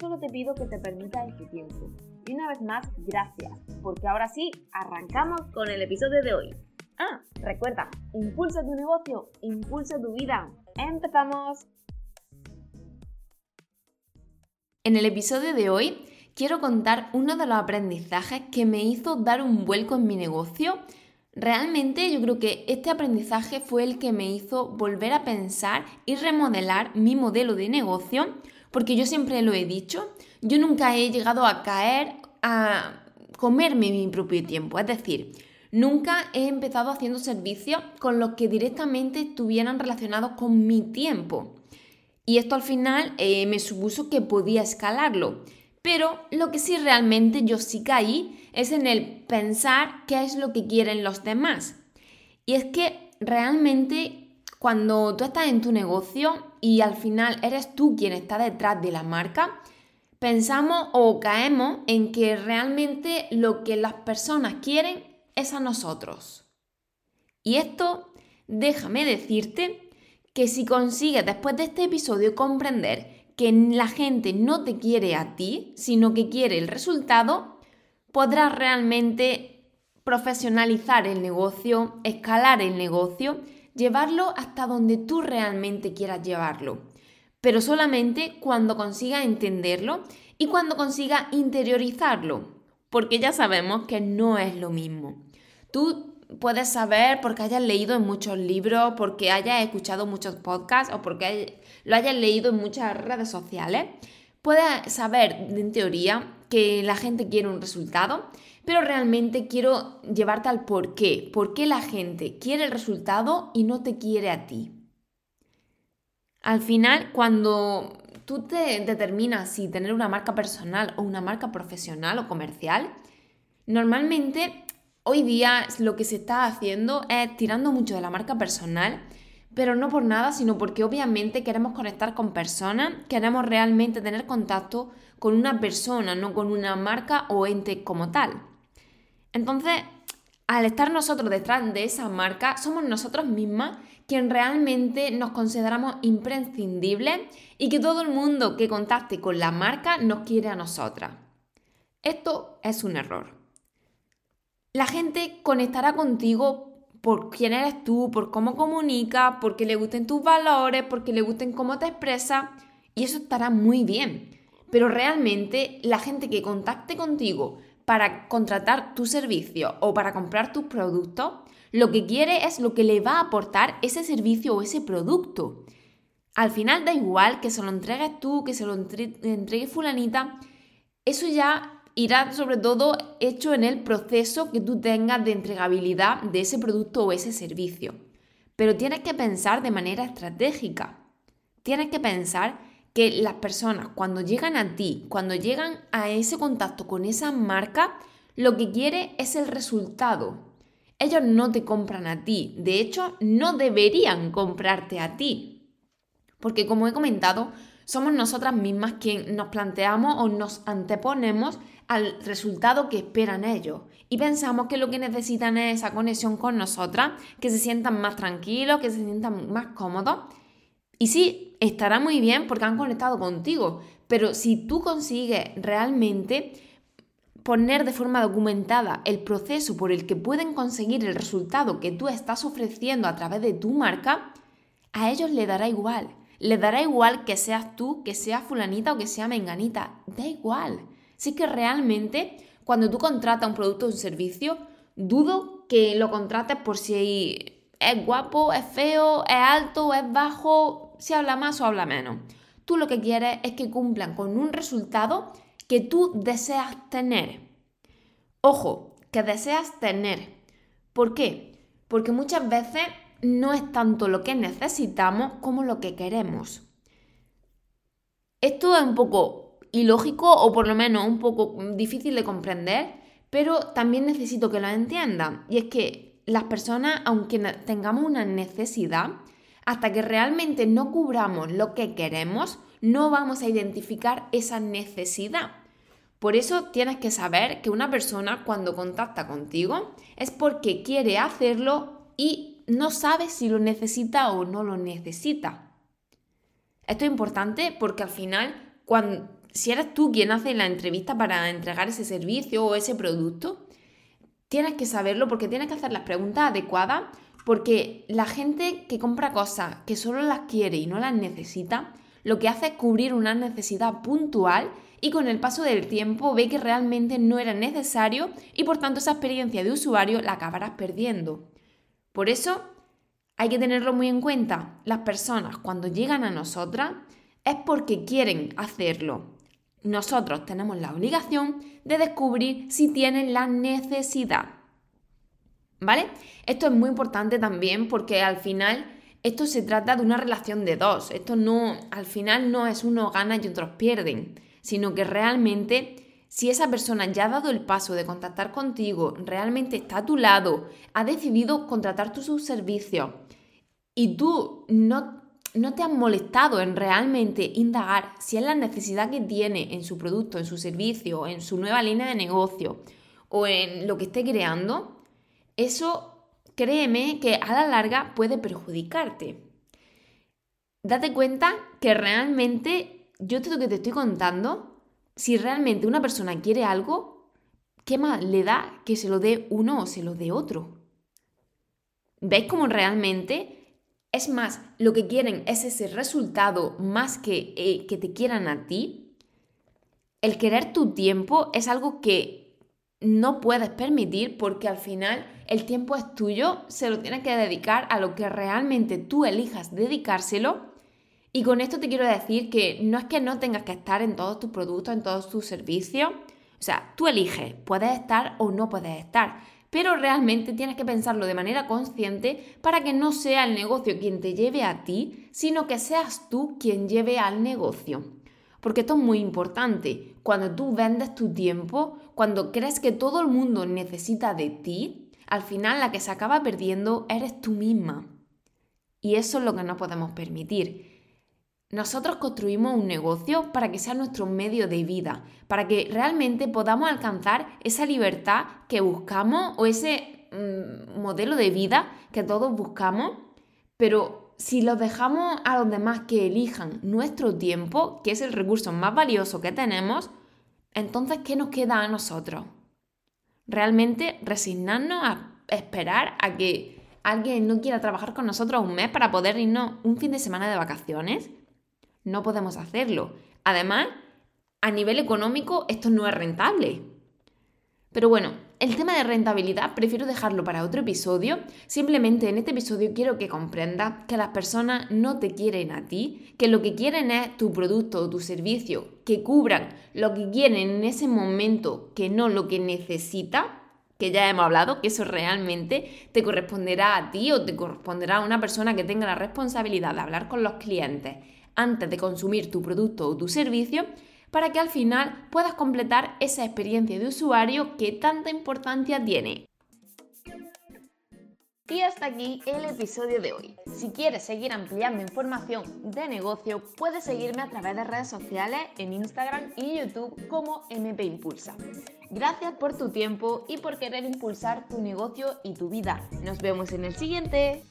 solo te pido que te permitas este tiempo. Y una vez más, gracias, porque ahora sí, arrancamos con el episodio de hoy. Ah, recuerda, impulsa tu negocio, impulsa tu vida. ¡Empezamos! En el episodio de hoy quiero contar uno de los aprendizajes que me hizo dar un vuelco en mi negocio. Realmente yo creo que este aprendizaje fue el que me hizo volver a pensar y remodelar mi modelo de negocio, porque yo siempre lo he dicho, yo nunca he llegado a caer a comerme mi propio tiempo, es decir, Nunca he empezado haciendo servicios con los que directamente estuvieran relacionados con mi tiempo. Y esto al final eh, me supuso que podía escalarlo. Pero lo que sí realmente yo sí caí es en el pensar qué es lo que quieren los demás. Y es que realmente cuando tú estás en tu negocio y al final eres tú quien está detrás de la marca, pensamos o caemos en que realmente lo que las personas quieren es a nosotros. Y esto, déjame decirte que si consigues después de este episodio comprender que la gente no te quiere a ti, sino que quiere el resultado, podrás realmente profesionalizar el negocio, escalar el negocio, llevarlo hasta donde tú realmente quieras llevarlo. Pero solamente cuando consigas entenderlo y cuando consigas interiorizarlo, porque ya sabemos que no es lo mismo. Tú puedes saber porque hayas leído en muchos libros, porque hayas escuchado muchos podcasts o porque lo hayas leído en muchas redes sociales. Puedes saber en teoría que la gente quiere un resultado, pero realmente quiero llevarte al por qué. ¿Por qué la gente quiere el resultado y no te quiere a ti? Al final, cuando tú te determinas si tener una marca personal o una marca profesional o comercial, normalmente Hoy día lo que se está haciendo es tirando mucho de la marca personal, pero no por nada, sino porque obviamente queremos conectar con personas, queremos realmente tener contacto con una persona, no con una marca o ente como tal. Entonces, al estar nosotros detrás de esa marca, somos nosotros mismas quien realmente nos consideramos imprescindibles y que todo el mundo que contacte con la marca nos quiere a nosotras. Esto es un error. La gente conectará contigo por quién eres tú, por cómo comunicas, porque le gusten tus valores, porque le gusten cómo te expresas, y eso estará muy bien. Pero realmente la gente que contacte contigo para contratar tu servicio o para comprar tus productos, lo que quiere es lo que le va a aportar ese servicio o ese producto. Al final da igual que se lo entregues tú, que se lo entregue fulanita, eso ya irá sobre todo hecho en el proceso que tú tengas de entregabilidad de ese producto o ese servicio. Pero tienes que pensar de manera estratégica. Tienes que pensar que las personas cuando llegan a ti, cuando llegan a ese contacto con esa marca, lo que quiere es el resultado. Ellos no te compran a ti, de hecho no deberían comprarte a ti. Porque como he comentado, somos nosotras mismas quien nos planteamos o nos anteponemos al resultado que esperan ellos. Y pensamos que lo que necesitan es esa conexión con nosotras, que se sientan más tranquilos, que se sientan más cómodos. Y sí, estará muy bien porque han conectado contigo, pero si tú consigues realmente poner de forma documentada el proceso por el que pueden conseguir el resultado que tú estás ofreciendo a través de tu marca, a ellos le dará igual. Le dará igual que seas tú, que sea fulanita o que sea menganita. Da igual. Si que realmente cuando tú contratas un producto o un servicio, dudo que lo contrates por si es guapo, es feo, es alto, es bajo, si habla más o habla menos. Tú lo que quieres es que cumplan con un resultado que tú deseas tener. Ojo, que deseas tener. ¿Por qué? Porque muchas veces no es tanto lo que necesitamos como lo que queremos. Esto es un poco ilógico o por lo menos un poco difícil de comprender, pero también necesito que lo entiendan. Y es que las personas, aunque tengamos una necesidad, hasta que realmente no cubramos lo que queremos, no vamos a identificar esa necesidad. Por eso tienes que saber que una persona cuando contacta contigo es porque quiere hacerlo y no sabe si lo necesita o no lo necesita. Esto es importante porque al final, si eres tú quien hace la entrevista para entregar ese servicio o ese producto, tienes que saberlo porque tienes que hacer las preguntas adecuadas porque la gente que compra cosas que solo las quiere y no las necesita, lo que hace es cubrir una necesidad puntual y con el paso del tiempo ve que realmente no era necesario y por tanto esa experiencia de usuario la acabarás perdiendo. Por eso hay que tenerlo muy en cuenta. Las personas cuando llegan a nosotras es porque quieren hacerlo. Nosotros tenemos la obligación de descubrir si tienen la necesidad. ¿Vale? Esto es muy importante también porque al final esto se trata de una relación de dos. Esto no, al final no es uno gana y otros pierden, sino que realmente si esa persona ya ha dado el paso de contactar contigo, realmente está a tu lado, ha decidido contratar tus servicios y tú no, no te has molestado en realmente indagar si es la necesidad que tiene en su producto, en su servicio, en su nueva línea de negocio o en lo que esté creando, eso créeme que a la larga puede perjudicarte. Date cuenta que realmente yo te lo que te estoy contando, si realmente una persona quiere algo, ¿qué más le da que se lo dé uno o se lo dé otro? ¿Veis cómo realmente es más, lo que quieren es ese resultado más que eh, que te quieran a ti? El querer tu tiempo es algo que no puedes permitir porque al final el tiempo es tuyo, se lo tienes que dedicar a lo que realmente tú elijas dedicárselo. Y con esto te quiero decir que no es que no tengas que estar en todos tus productos, en todos tus servicios. O sea, tú eliges, puedes estar o no puedes estar. Pero realmente tienes que pensarlo de manera consciente para que no sea el negocio quien te lleve a ti, sino que seas tú quien lleve al negocio. Porque esto es muy importante. Cuando tú vendes tu tiempo, cuando crees que todo el mundo necesita de ti, al final la que se acaba perdiendo eres tú misma. Y eso es lo que no podemos permitir. Nosotros construimos un negocio para que sea nuestro medio de vida, para que realmente podamos alcanzar esa libertad que buscamos o ese mm, modelo de vida que todos buscamos, pero si los dejamos a los demás que elijan nuestro tiempo, que es el recurso más valioso que tenemos, entonces, ¿qué nos queda a nosotros? Realmente resignarnos a esperar a que alguien no quiera trabajar con nosotros un mes para poder irnos un fin de semana de vacaciones. No podemos hacerlo. Además, a nivel económico esto no es rentable. Pero bueno, el tema de rentabilidad prefiero dejarlo para otro episodio. Simplemente en este episodio quiero que comprendas que las personas no te quieren a ti, que lo que quieren es tu producto o tu servicio, que cubran lo que quieren en ese momento, que no lo que necesita, que ya hemos hablado, que eso realmente te corresponderá a ti o te corresponderá a una persona que tenga la responsabilidad de hablar con los clientes antes de consumir tu producto o tu servicio para que al final puedas completar esa experiencia de usuario que tanta importancia tiene. Y hasta aquí el episodio de hoy. Si quieres seguir ampliando información de negocio, puedes seguirme a través de redes sociales en Instagram y YouTube como MP Impulsa. Gracias por tu tiempo y por querer impulsar tu negocio y tu vida. Nos vemos en el siguiente.